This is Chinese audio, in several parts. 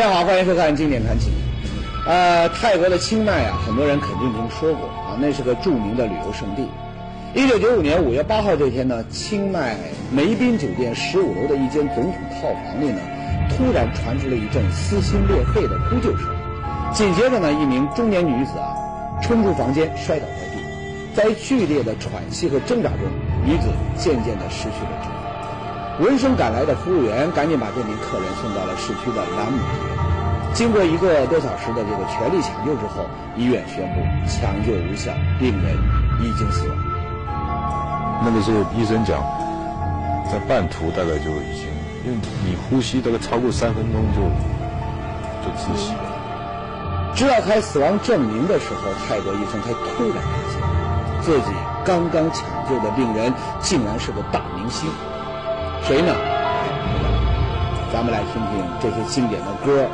大家好，欢迎收看《经典传奇》。呃，泰国的清迈啊，很多人肯定听说过啊，那是个著名的旅游胜地。一九九五年五月八号这天呢，清迈梅宾酒店十五楼的一间总统套房里呢，突然传出了一阵撕心裂肺的呼救声。紧接着呢，一名中年女子啊，冲出房间摔倒在地，在剧烈的喘息和挣扎中，女子渐渐地失去了知觉。闻声赶来的服务员赶紧把这名客人送到了市区的兰姆。经过一个多小时的这个全力抢救之后，医院宣布抢救无效，病人已经死亡。那个时候医生讲，在半途大概就已经，因为你呼吸大概超过三分钟就就窒息了。直到开死亡证明的时候，泰国医生才突然发现，自己刚刚抢救的病人竟然是个大明星。谁呢？咱们来听听这些经典的歌。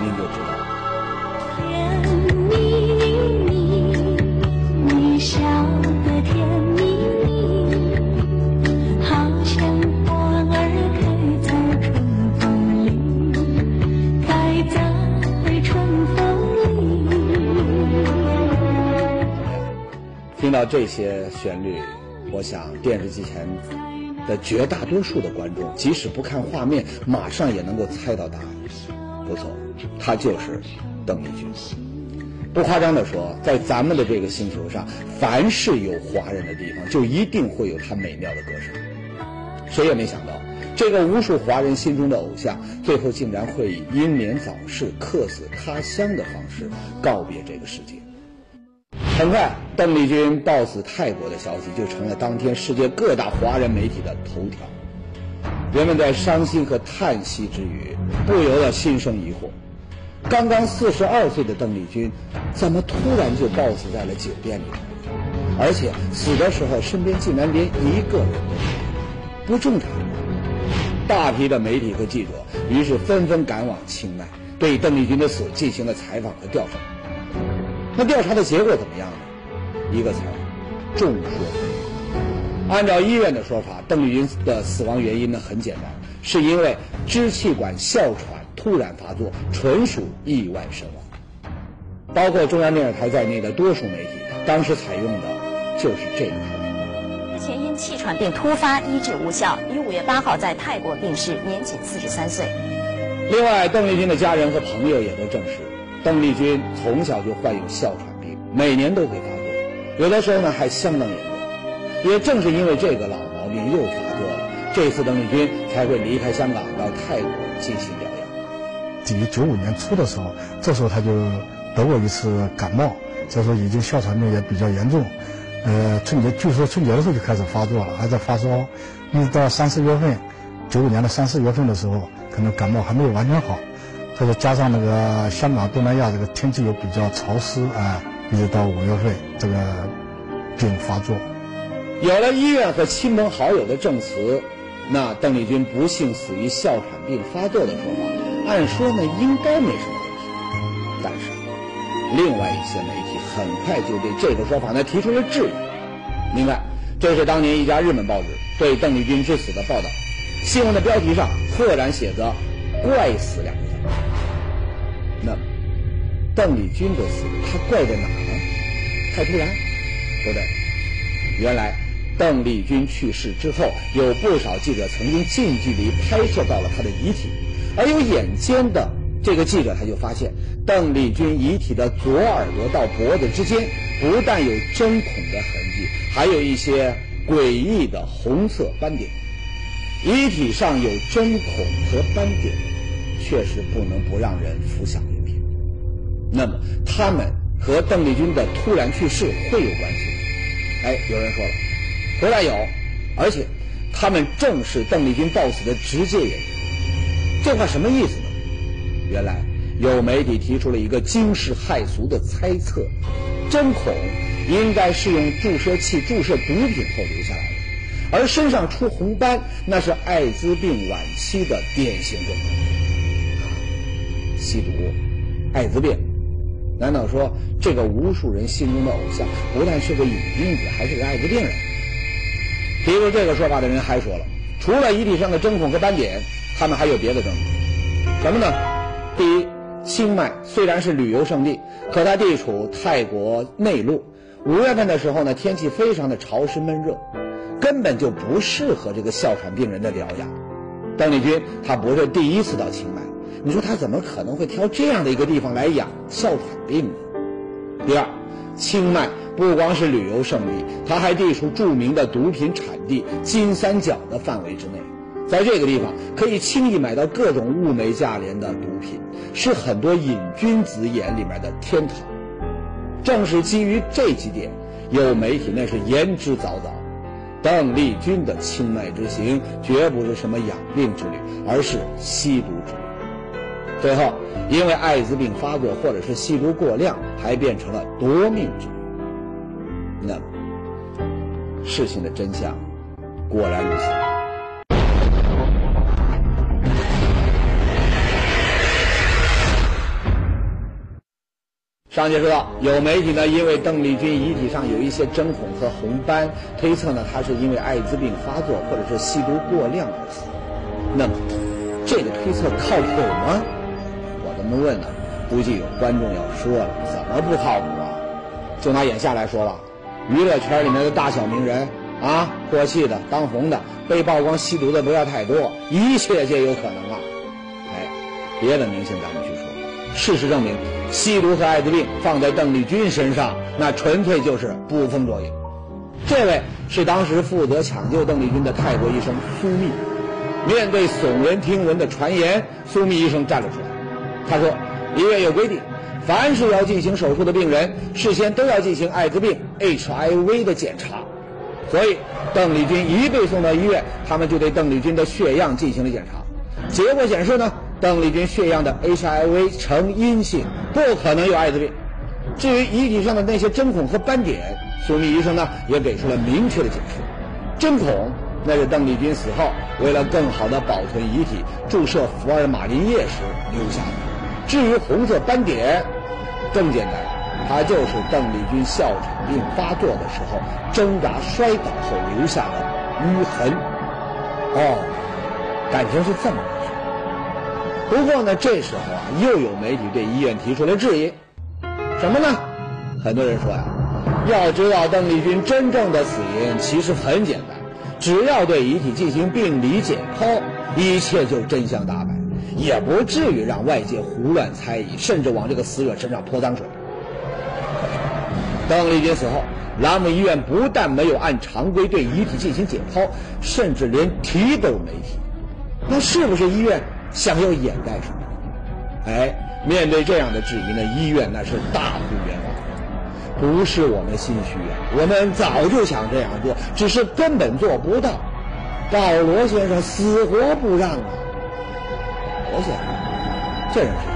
您就知道。甜蜜蜜，你笑得甜蜜蜜，好像花儿开在春风里，开在春风里。听到这些旋律，我想电视机前的绝大多数的观众，即使不看画面，马上也能够猜到答案。不错。他就是邓丽君。不夸张地说，在咱们的这个星球上，凡是有华人的地方，就一定会有她美妙的歌声。谁也没想到，这个无数华人心中的偶像，最后竟然会以英年早逝、客死他乡的方式告别这个世界。很快，邓丽君暴死泰国的消息就成了当天世界各大华人媒体的头条。人们在伤心和叹息之余，不由得心生疑惑。刚刚四十二岁的邓丽君，怎么突然就暴死在了酒店里？而且死的时候身边竟然连一个人都没有，不正常？大批的媒体和记者于是纷纷赶往清迈，对邓丽君的死进行了采访和调查。那调查的结果怎么样呢？一个词儿：众说纷纭。按照医院的说法，邓丽君的死亡原因呢很简单，是因为支气管哮喘。突然发作，纯属意外身亡。包括中央电视台在内的多数媒体，当时采用的就是这个说法。之前因气喘病突发医治无效，于五月八号在泰国病逝，年仅四十三岁。另外，邓丽君的家人和朋友也都证实，邓丽君从小就患有哮喘病，每年都会发作，有的时候呢还相当严重。也正是因为这个老毛病又发作了，这次邓丽君才会离开香港到泰国进行疗养。于九五年初的时候，这时候他就得过一次感冒，这时候已经哮喘病也比较严重，呃，春节据说春节的时候就开始发作了，还在发烧，一直到三四月份，九五年的三四月份的时候，可能感冒还没有完全好，他说加上那个香港东南亚这个天气又比较潮湿啊，一直到五月份这个病发作。有了医院和亲朋好友的证词，那邓丽君不幸死于哮喘病发作的说法。按说呢，应该没什么问题，但是另外一些媒体很快就对这个说法呢提出了质疑。另外，这是当年一家日本报纸对邓丽君之死的报道，新闻的标题上赫然写着“怪死”两个。邓丽君的死，她怪在哪呢？太突然？不对，原来邓丽君去世之后，有不少记者曾经近距离拍摄到了她的遗体。而有眼尖的这个记者，他就发现邓丽君遗体的左耳朵到脖子之间，不但有针孔的痕迹，还有一些诡异的红色斑点。遗体上有针孔和斑点，确实不能不让人浮想联。那么，他们和邓丽君的突然去世会有关系吗？哎，有人说了，不但有，而且他们正是邓丽君暴死的直接原因。这话什么意思呢？原来有媒体提出了一个惊世骇俗的猜测：针孔应该是用注射器注射毒品后留下来的，而身上出红斑，那是艾滋病晚期的典型症状。吸毒、艾滋病，难道说这个无数人心中的偶像不但是个瘾君子，还是个艾滋病人？提出这个说法的人还说了，除了遗体上的针孔和斑点。他们还有别的证据，什么呢？第一，清迈虽然是旅游胜地，可它地处泰国内陆，五月份的时候呢，天气非常的潮湿闷热，根本就不适合这个哮喘病人的疗养。邓丽君她不是第一次到清迈，你说他怎么可能会挑这样的一个地方来养哮喘病呢？第二，清迈不光是旅游胜地，它还地处著名的毒品产地金三角的范围之内。在这个地方，可以轻易买到各种物美价廉的毒品，是很多瘾君子眼里面的天堂。正是基于这几点，有媒体那是言之凿凿。邓丽君的清迈之行绝不是什么养病之旅，而是吸毒之旅。最后，因为艾滋病发作或者是吸毒过量，还变成了夺命之。那么，事情的真相果然如此。上节说到，有媒体呢，因为邓丽君遗体上有一些针孔和红斑，推测呢她是因为艾滋病发作或者是吸毒过量而死。那么，这个推测靠谱吗？我这么问呢，估计有观众要说了，怎么不靠谱啊？就拿眼下来说吧，娱乐圈里面的大小名人啊，过气的、当红的、被曝光吸毒的不要太多，一切皆有可能啊。哎，别的明星咱们去说，事实证明。吸毒和艾滋病放在邓丽君身上，那纯粹就是捕风捉影。这位是当时负责抢救邓丽君的泰国医生苏密。面对耸人听闻的传言，苏密医生站了出来。他说：“医院有规定，凡是要进行手术的病人，事先都要进行艾滋病 HIV 的检查。所以，邓丽君一被送到医院，他们就对邓丽君的血样进行了检查。结果显示呢。”邓丽君血样的 HIV 呈阴性，不可能有艾滋病。至于遗体上的那些针孔和斑点，苏密医生呢也给出了明确的解释：针孔那是邓丽君死后为了更好的保存遗体，注射福尔马林液时留下的。至于红色斑点，更简单，它就是邓丽君哮喘病发作的时候挣扎摔倒后留下的淤痕。哦，感情是这么回事。不过呢，这时候啊，又有媒体对医院提出了质疑，什么呢？很多人说呀，要知道邓丽君真正的死因其实很简单，只要对遗体进行病理解剖，一切就真相大白，也不至于让外界胡乱猜疑，甚至往这个死者身上泼脏水。邓丽君死后，兰姆医院不但没有按常规对遗体进行解剖，甚至连提都没提，那是不是医院？想要掩盖什么？哎，面对这样的质疑呢，医院那是大呼冤枉。不是我们心虚啊，我们早就想这样做，只是根本做不到。保罗先生死活不让啊。保罗先生，这人是谁？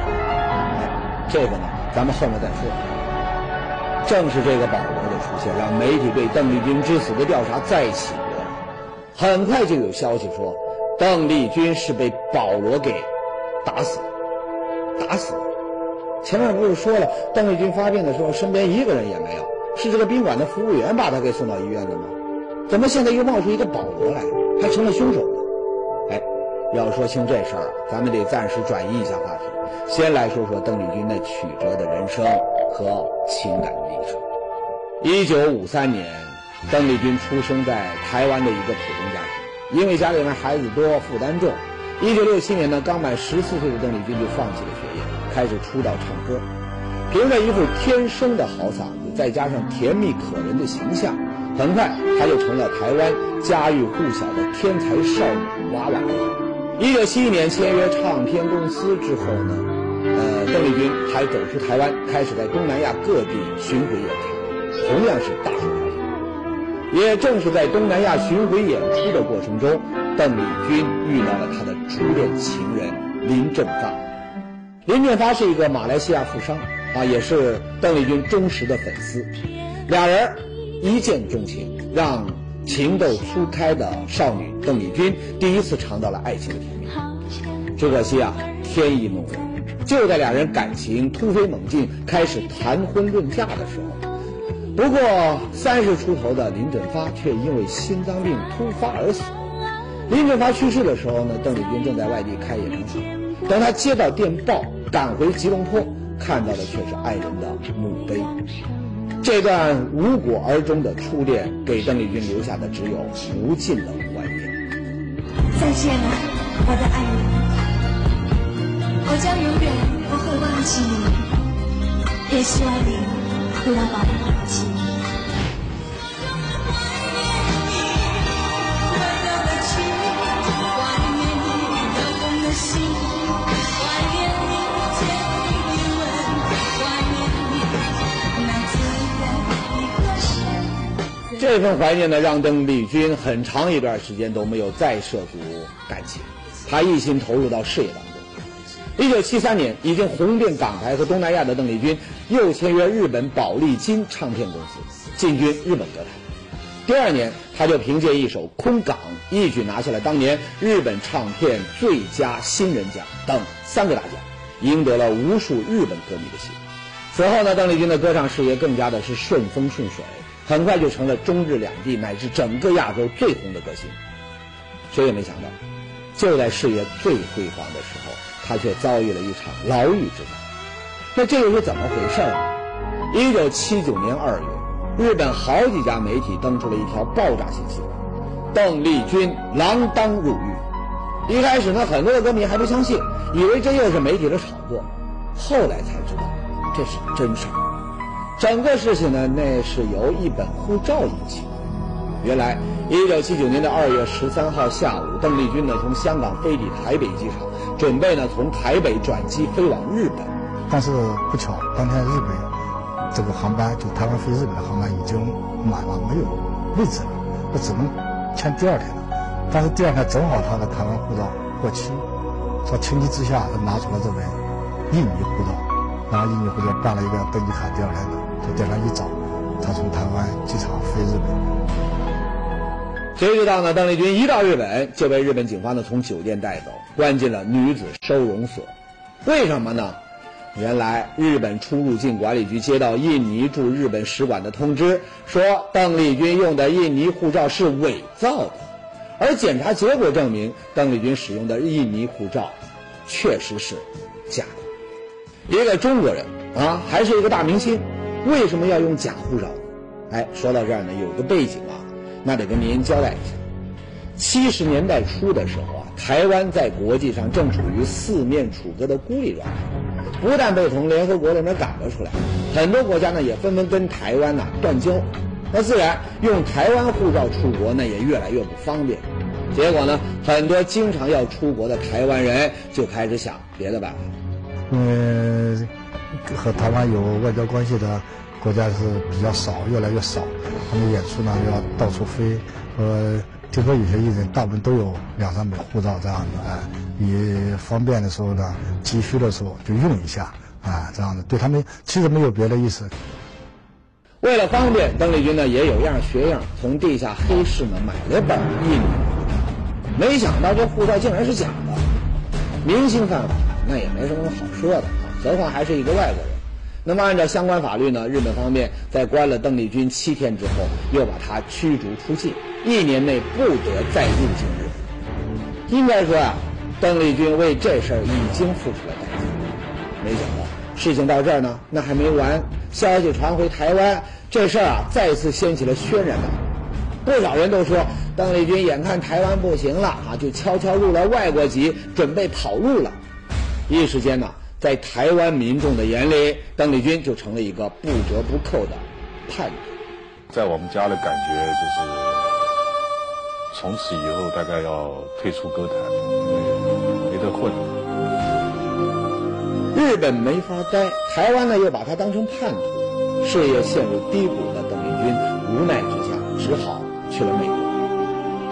哎，这个呢，咱们后面再说。正是这个保罗的出现，让媒体对邓丽君之死的调查再起波澜。很快就有消息说。邓丽君是被保罗给打死，打死。前面不是说了，邓丽君发病的时候身边一个人也没有，是这个宾馆的服务员把她给送到医院的吗？怎么现在又冒出一个保罗来，还成了凶手呢？要说清这事儿，咱们得暂时转移一下话题，先来说说邓丽君那曲折的人生和情感历程。一九五三年，邓丽君出生在台湾的一个普通家庭。因为家里面孩子多，负担重，一九六七年呢，刚满十四岁的邓丽君就放弃了学业，开始出道唱歌。凭着一副天生的好嗓子，再加上甜蜜可人的形象，很快她就成了台湾家喻户晓的天才少女娃娃。一九七一年签约唱片公司之后呢，呃，邓丽君还走出台湾，开始在东南亚各地巡回演出，同样是大受欢迎。也正是在东南亚巡回演出的过程中，邓丽君遇到了她的初恋情人林正发。林正发是一个马来西亚富商，啊，也是邓丽君忠实的粉丝。俩人一见钟情，让情窦初开的少女邓丽君第一次尝到了爱情的甜蜜。只可惜啊，天意弄人，就在两人感情突飞猛进，开始谈婚论嫁的时候。不过三十出头的林振发却因为心脏病突发而死。林振发去世的时候呢，邓丽君正在外地开演唱会。等他接到电报，赶回吉隆坡，看到的却是爱人的墓碑。这段无果而终的初恋，给邓丽君留下的只有无尽的怀念。再见了，我的爱人，我将永远不会忘记你，也希望你不要把我忘。这份怀念呢，让邓丽君很长一段时间都没有再涉足感情，她一心投入到事业当中。一九七三年，已经红遍港台和东南亚的邓丽君，又签约日本宝丽金唱片公司，进军日本歌坛。第二年，她就凭借一首《空港》，一举拿下了当年日本唱片最佳新人奖等三个大奖，赢得了无数日本歌迷的心。此后呢，邓丽君的歌唱事业更加的是顺风顺水。很快就成了中日两地乃至整个亚洲最红的歌星。谁也没想到，就在事业最辉煌的时候，他却遭遇了一场牢狱之灾。那这又是怎么回事呢？一九七九年二月，日本好几家媒体登出了一条爆炸性新闻：邓丽君锒铛入狱。一开始呢，很多的歌迷还不相信，以为这又是媒体的炒作。后来才知道，这是真事儿。整个事情呢，那是由一本护照引起的。原来，一九七九年的二月十三号下午，邓丽君呢从香港飞抵台北机场，准备呢从台北转机飞往日本。但是不巧，当天日本这个航班就台湾飞日本的航班已经满了，没有位置了，那只能签第二天的。但是第二天正好他的台湾护照过期，说情急之下，他拿出了这本印尼护照，拿印尼护照办了一个登机卡，第二天的。在电上一找，他从台湾机场飞日本。谁知道呢？邓丽君一到日本就被日本警方呢从酒店带走，关进了女子收容所。为什么呢？原来日本出入境管理局接到印尼驻日本使馆的通知，说邓丽君用的印尼护照是伪造的，而检查结果证明邓丽君使用的印尼护照确实是假的。一个中国人啊，还是一个大明星。为什么要用假护照？哎，说到这儿呢，有个背景啊，那得跟您交代一下。七十年代初的时候啊，台湾在国际上正处于四面楚歌的孤立状态，不但被从联合国里面赶了出来，很多国家呢也纷纷跟台湾呐断交，那自然用台湾护照出国呢也越来越不方便。结果呢，很多经常要出国的台湾人就开始想别的办法。嗯。和台湾有外交关系的国家是比较少，越来越少。他们演出呢要到处飞，呃，听说有些艺人大部分都有两三本护照这样的，哎，你方便的时候呢，急需的时候就用一下，啊，这样的，对他们其实没有别的意思。为了方便，邓丽君呢也有样学样，从地下黑市呢买了本印尼护照，没想到这护照竟然是假的。明星犯法，那也没什么好说的啊。何况还是一个外国人。那么，按照相关法律呢，日本方面在关了邓丽君七天之后，又把她驱逐出境，一年内不得再入境日本。应该说啊，邓丽君为这事儿已经付出了代价。没想到事情到这儿呢，那还没完。消息传回台湾，这事儿啊再次掀起了轩然大波。不少人都说，邓丽君眼看台湾不行了啊，就悄悄入了外国籍，准备跑路了。一时间呢。在台湾民众的眼里，邓丽君就成了一个不折不扣的叛徒。在我们家的感觉就是，从此以后大概要退出歌坛，没得混。日本没法待，台湾呢又把他当成叛徒，事业陷入低谷的邓丽君无奈之下只好去了美国。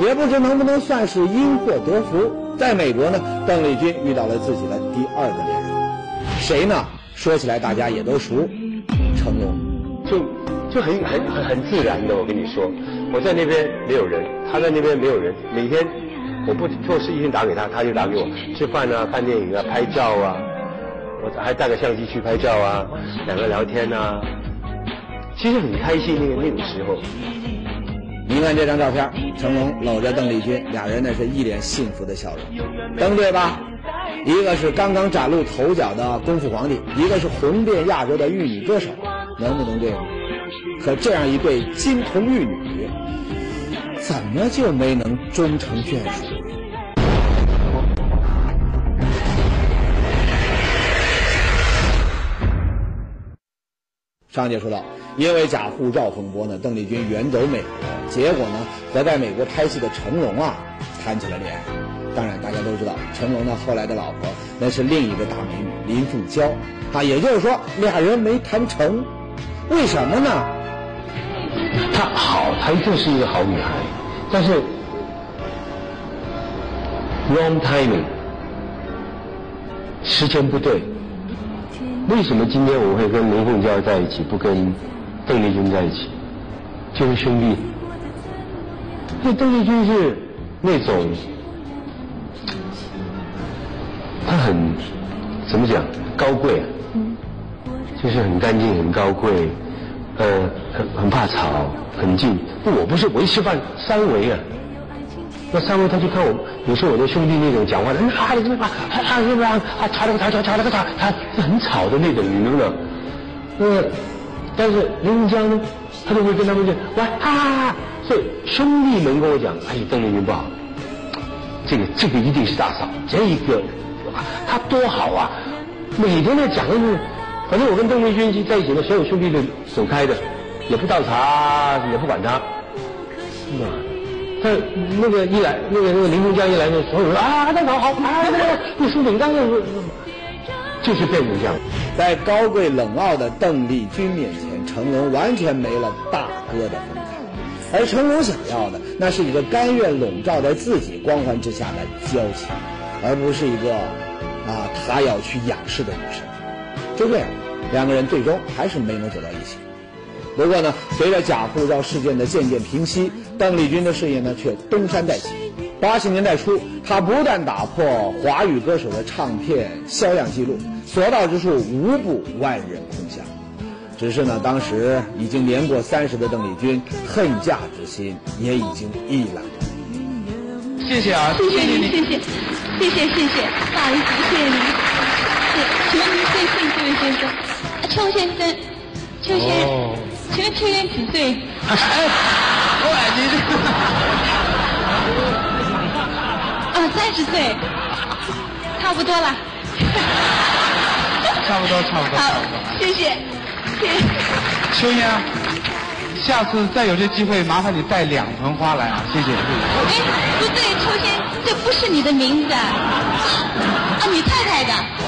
也不知能不能算是因祸得福，在美国呢，邓丽君遇到了自己的第二个恋人。谁呢？说起来大家也都熟，成龙，就就很很很很自然的。我跟你说，我在那边没有人，他在那边没有人。每天我不做事，一天打给他，他就打给我吃饭啊、看电影啊、拍照啊。我还带个相机去拍照啊，两个聊天啊，其实很开心。那个那个时候，你看这张照片，成龙搂着邓丽君，俩人那是一脸幸福的笑容，登对吧？一个是刚刚崭露头角的功夫皇帝，一个是红遍亚洲的玉女歌手，能不能对吗？可这样一对金童玉女，怎么就没能终成眷属？上节说到，因为假护照风波呢，邓丽君远走美国，结果呢和在美国拍戏的成龙啊谈起了恋爱。当然，大家都知道，成龙呢后来的老婆那是另一个大美女林凤娇啊，也就是说俩人没谈成，为什么呢？她好，她就是一个好女孩，但是 wrong timing，时间不对。为什么今天我会跟林凤娇在一起，不跟邓丽君在一起？就是兄弟。那邓丽君是那种，她很怎么讲高贵啊，就是很干净、很高贵，呃，很很怕吵，很静。我不是，我一吃饭三围啊。那三位他就看我，有时候我的兄弟那种讲话的，啊，你怎么啊啊啊？吵了个吵吵吵了个吵，他是很吵的那种，你能不能？呃，但是林凤娇呢，他就会跟他们讲，喂，哈哈哈！所以兄弟们跟我讲，哎，邓丽君不好，这个这个一定是大嫂，这一个他多好啊！每天在讲的是，反正我跟邓丽君在一起呢，所有兄弟都走开的，也不倒茶，也不管他，是吧？他那个一来，那个那个林凤娇一来呢，所有人啊，那好好，啊，那个不输紧张的，就是变成这样。在高贵冷傲的邓丽君面前，成龙完全没了大哥的风采，而成龙想要的，那是一个甘愿笼罩在自己光环之下的娇妻，而不是一个啊他要去仰视的女神。就这样，两个人最终还是没能走到一起。不过呢，随着假护照事件的渐渐平息，邓丽君的事业呢却东山再起。八十年代初，她不断打破华语歌手的唱片销量记录，所到之处无不万人空巷。只是呢，当时已经年过三十的邓丽君，恨嫁之心也已经一览谢谢。啊，谢。谢您，谢谢，谢谢。谢谢，不好意思，谢谢。您。谢，请问您贵姓，这位先生？啊邱先生，邱先生，请问邱先生几岁？哎，喂，你这啊，三十岁，差不多了。差不多，差不多，好。，谢谢。秋烟啊，下次再有这机会，麻烦你带两盆花来啊，谢谢。哎，不对，邱先生，这不是你的名字啊，啊，你太太的。哦，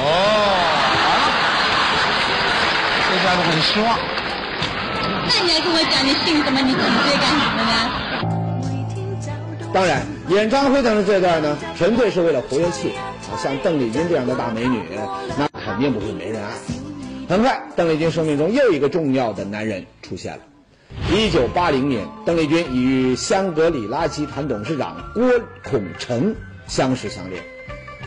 这家伙很失望。那你还跟我讲你姓什么，你几岁干什么呢？当然，演唱会上的这段呢，纯粹是为了活跃气氛。啊，像邓丽君这样的大美女，那肯定不会没人爱。很快，邓丽君生命中又一个重要的男人出现了。一九八零年，邓丽君与香格里拉集团董事长郭孔成相识相恋。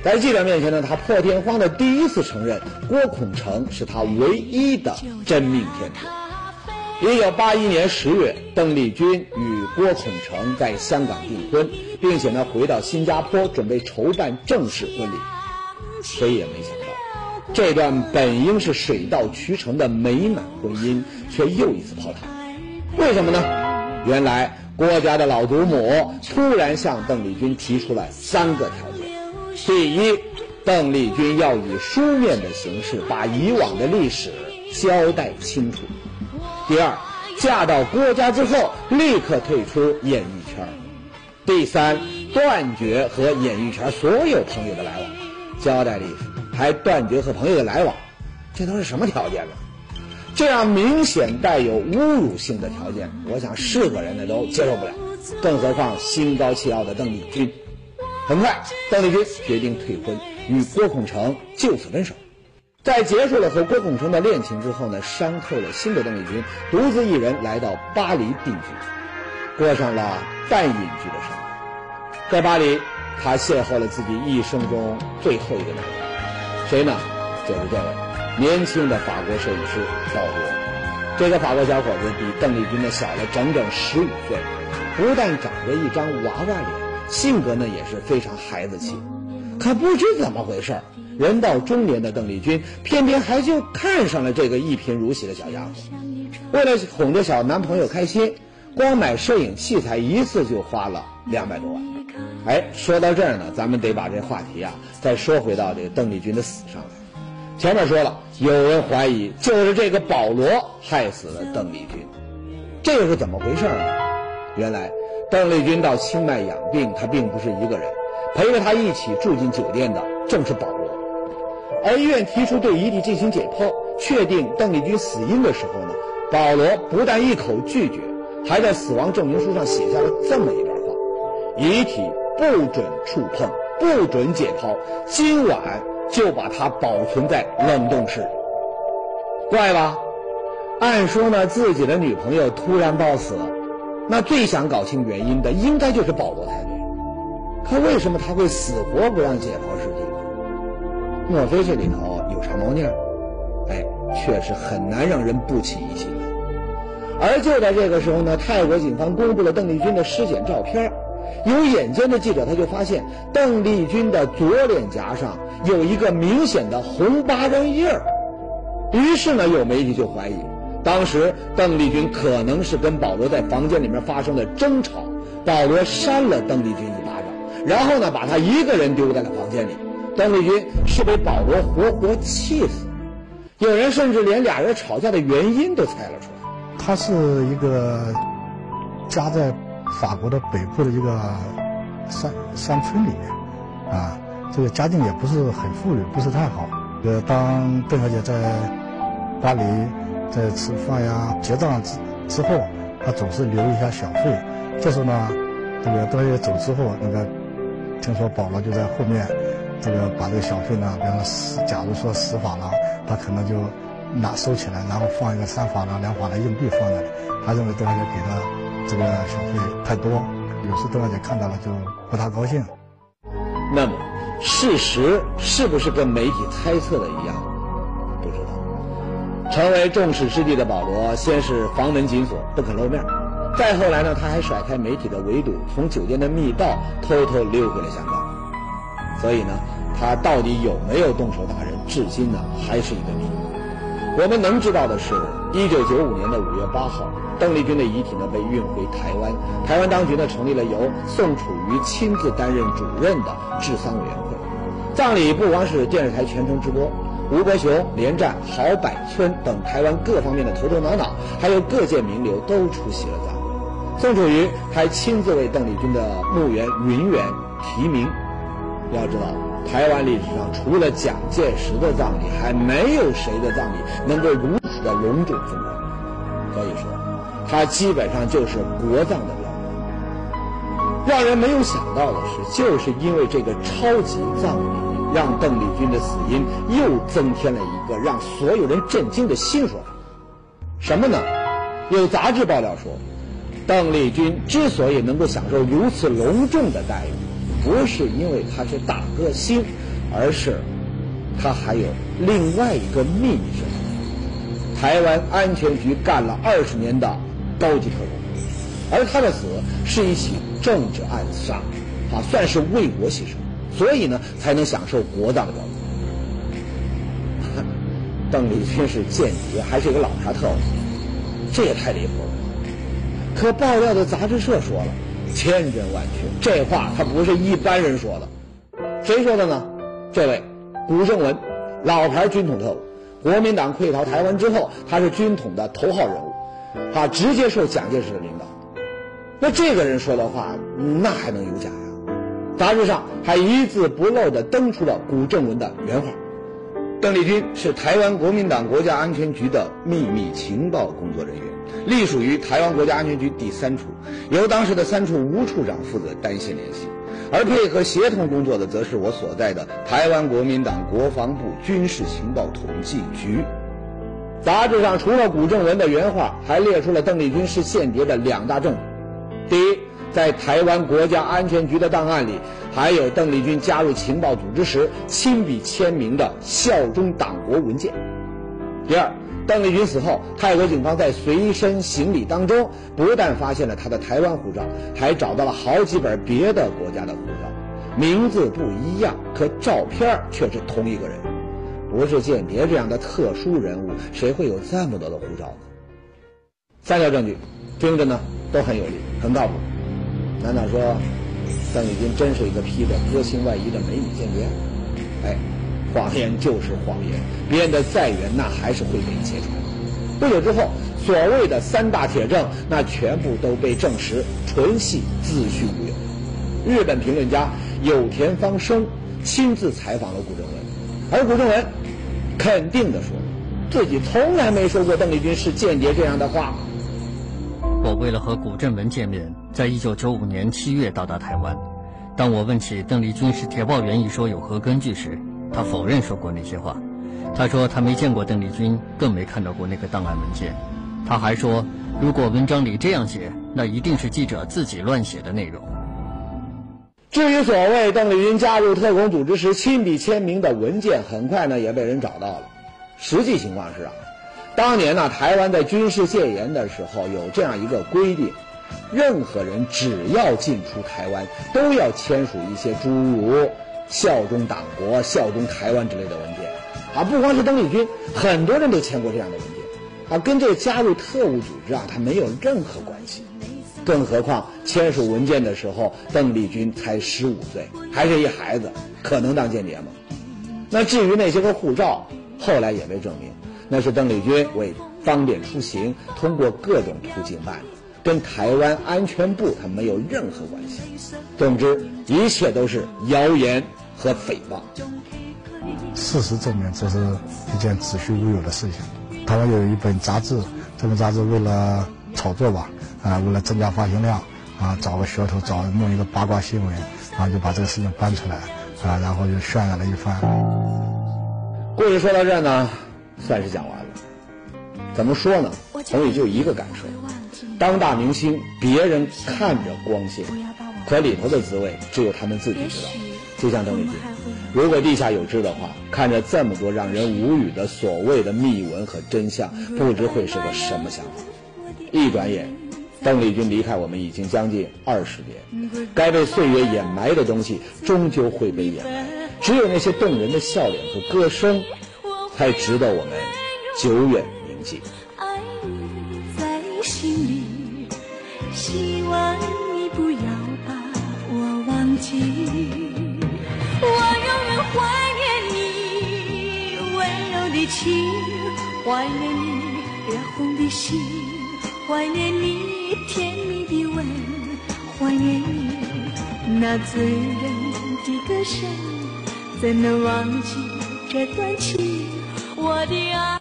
在记者面前呢，她破天荒的第一次承认郭孔成是她唯一的真命天子。一九八一年十月，邓丽君与郭孔成在香港订婚，并且呢回到新加坡准备筹办正式婚礼。谁也没想到，这段本应是水到渠成的美满婚姻，却又一次泡汤。为什么呢？原来郭家的老祖母突然向邓丽君提出了三个条件：第一，邓丽君要以书面的形式把以往的历史交代清楚。第二，嫁到郭家之后立刻退出演艺圈。第三，断绝和演艺圈所有朋友的来往，交代历史，还断绝和朋友的来往，这都是什么条件呢？这样明显带有侮辱性的条件，我想是个人呢都接受不了，更何况心高气傲的邓丽君。很快，邓丽君决定退婚，与郭孔成就此分手。在结束了和郭孔成的恋情之后呢，伤透了心的邓丽君独自一人来到巴黎定居，过上了半隐居的生活。在巴黎，她邂逅了自己一生中最后一个男人，谁呢？就是这位年轻的法国摄影师道罗。这个法国小伙子比邓丽君呢小了整整十五岁，不但长着一张娃娃脸，性格呢也是非常孩子气。可不知怎么回事人到中年的邓丽君偏偏还就看上了这个一贫如洗的小丫鬟。为了哄着小男朋友开心，光买摄影器材一次就花了两百多万。哎，说到这儿呢，咱们得把这话题啊再说回到这个邓丽君的死上来。前面说了，有人怀疑就是这个保罗害死了邓丽君，这又是怎么回事呢？原来邓丽君到清迈养病，她并不是一个人，陪着她一起住进酒店的正是保罗。而医院提出对遗体进行解剖，确定邓丽君死因的时候呢，保罗不但一口拒绝，还在死亡证明书上写下了这么一段话：遗体不准触碰，不准解剖，今晚就把它保存在冷冻室。怪吧？按说呢，自己的女朋友突然暴死，那最想搞清原因的应该就是保罗才对。可为什么他会死活不让解剖尸体呢？莫非这里头有啥猫腻？哎，确实很难让人不起疑心。而就在这个时候呢，泰国警方公布了邓丽君的尸检照片。有眼尖的记者他就发现，邓丽君的左脸颊上有一个明显的红疤痕印儿。于是呢，有媒体就怀疑，当时邓丽君可能是跟保罗在房间里面发生了争吵，保罗扇了邓丽君一巴掌，然后呢，把她一个人丢在了房间里。邓丽君是被保罗活活气死，有人甚至连俩人吵架的原因都猜了出来。他是一个家在法国的北部的一个山山村里面，啊，这个家境也不是很富裕，不是太好。呃，当邓小姐在巴黎在吃饭呀、结账之之后，她总是留一下小费。这时候呢，这个邓小姐走之后，那个听说保罗就在后面。这个把这个小费呢，比方说，假如说十法郎，他可能就拿收起来，然后放一个三法郎、两法郎硬币放那里。他认为邓小姐给的这个小费太多，有时邓小姐看到了就不大高兴。那么，事实是不是跟媒体猜测的一样？不知道。成为众矢之的的保罗，先是房门紧锁，不肯露面；再后来呢，他还甩开媒体的围堵，从酒店的密道偷偷溜回了香港。所以呢，他到底有没有动手打人，至今呢还是一个谜。我们能知道的是，一九九五年的五月八号，邓丽君的遗体呢被运回台湾，台湾当局呢成立了由宋楚瑜亲自担任主任的治丧委员会。葬礼不光是电视台全程直播，吴伯雄、连战、郝柏村等台湾各方面的头头脑脑，还有各界名流都出席了葬礼。宋楚瑜还亲自为邓丽君的墓园云园题名。要知道，台湾历史上除了蒋介石的葬礼，还没有谁的葬礼能够如此的隆重风光。可以说，它基本上就是国葬的标准。让人没有想到的是，就是因为这个超级葬礼，让邓丽君的死因又增添了一个让所有人震惊的新说法。什么呢？有杂志爆料说，邓丽君之所以能够享受如此隆重的待遇。不是因为他是大歌星，而是他还有另外一个秘密身份——台湾安全局干了二十年的高级特工，而他的死是一起政治暗杀，啊，算是为国牺牲，所以呢才能享受国葬的。邓丽君是间谍，还是一个老牌特务？这也太离谱了。可爆料的杂志社说了。千真万确，这话他不是一般人说的，谁说的呢？这位古正文，老牌军统特务，国民党溃逃台湾之后，他是军统的头号人物，他直接受蒋介石的领导。那这个人说的话，那还能有假呀？杂志上还一字不漏地登出了古正文的原话：邓丽君是台湾国民党国家安全局的秘密情报工作人员。隶属于台湾国家安全局第三处，由当时的三处吴处长负责单线联系，而配合协同工作的，则是我所在的台湾国民党国防部军事情报统计局。杂志上除了古正文的原话，还列出了邓丽君是间谍的两大证据：第一，在台湾国家安全局的档案里，还有邓丽君加入情报组织时亲笔签名的效忠党国文件；第二。邓丽君死后，泰国警方在随身行李当中不但发现了她的台湾护照，还找到了好几本别的国家的护照。名字不一样，可照片却是同一个人。不是间谍这样的特殊人物，谁会有这么多的护照呢？三条证据，听着呢都很有力，很靠谱。难道说邓丽君真是一个披着歌星外衣的美女间谍？哎，谎言就是谎言，编得再圆，那还是会被揭穿。不久之后，所谓的三大铁证，那全部都被证实纯系子虚乌有。日本评论家有田芳生亲自采访了古正文，而古正文肯定地说，自己从来没说过邓丽君是间谍这样的话。我为了和古正文见面，在一九九五年七月到达台湾。当我问起邓丽君是铁报员一说有何根据时，他否认说过那些话。他说他没见过邓丽君，更没看到过那个档案文件。他还说，如果文章里这样写，那一定是记者自己乱写的内容。至于所谓邓丽君加入特工组织时亲笔签名的文件，很快呢也被人找到了。实际情况是啊，当年呢台湾在军事戒严的时候有这样一个规定，任何人只要进出台湾，都要签署一些诸如效忠党国、效忠台湾之类的文件。啊，不光是邓丽君，很多人都签过这样的文件。啊，跟这个加入特务组织啊，它没有任何关系。更何况签署文件的时候，邓丽君才十五岁，还是一孩子，可能当间谍吗？那至于那些个护照，后来也被证明，那是邓丽君为方便出行，通过各种途径办的，跟台湾安全部它没有任何关系。总之，一切都是谣言和诽谤。事实证明，这是一件子虚乌有的事情。台湾有一本杂志，这本杂志为了炒作吧，啊，为了增加发行量，啊，找个噱头，找弄一个八卦新闻，然后就把这个事情搬出来，啊，然后就渲染了一番。故事说到这儿呢，算是讲完了。怎么说呢？总也就一个感受：当大明星，别人看着光鲜，可里头的滋味只有他们自己知道。就像邓丽君，如果地下有知的话，看着这么多让人无语的所谓的秘闻和真相，不知会是个什么想法。一转眼，邓丽君离开我们已经将近二十年，该被岁月掩埋的东西，终究会被掩埋。只有那些动人的笑脸和歌声，才值得我们久远铭记。怀念你热红的心，怀念你甜蜜的吻，怀念你那醉人的歌声。怎能忘记这段情？我的爱。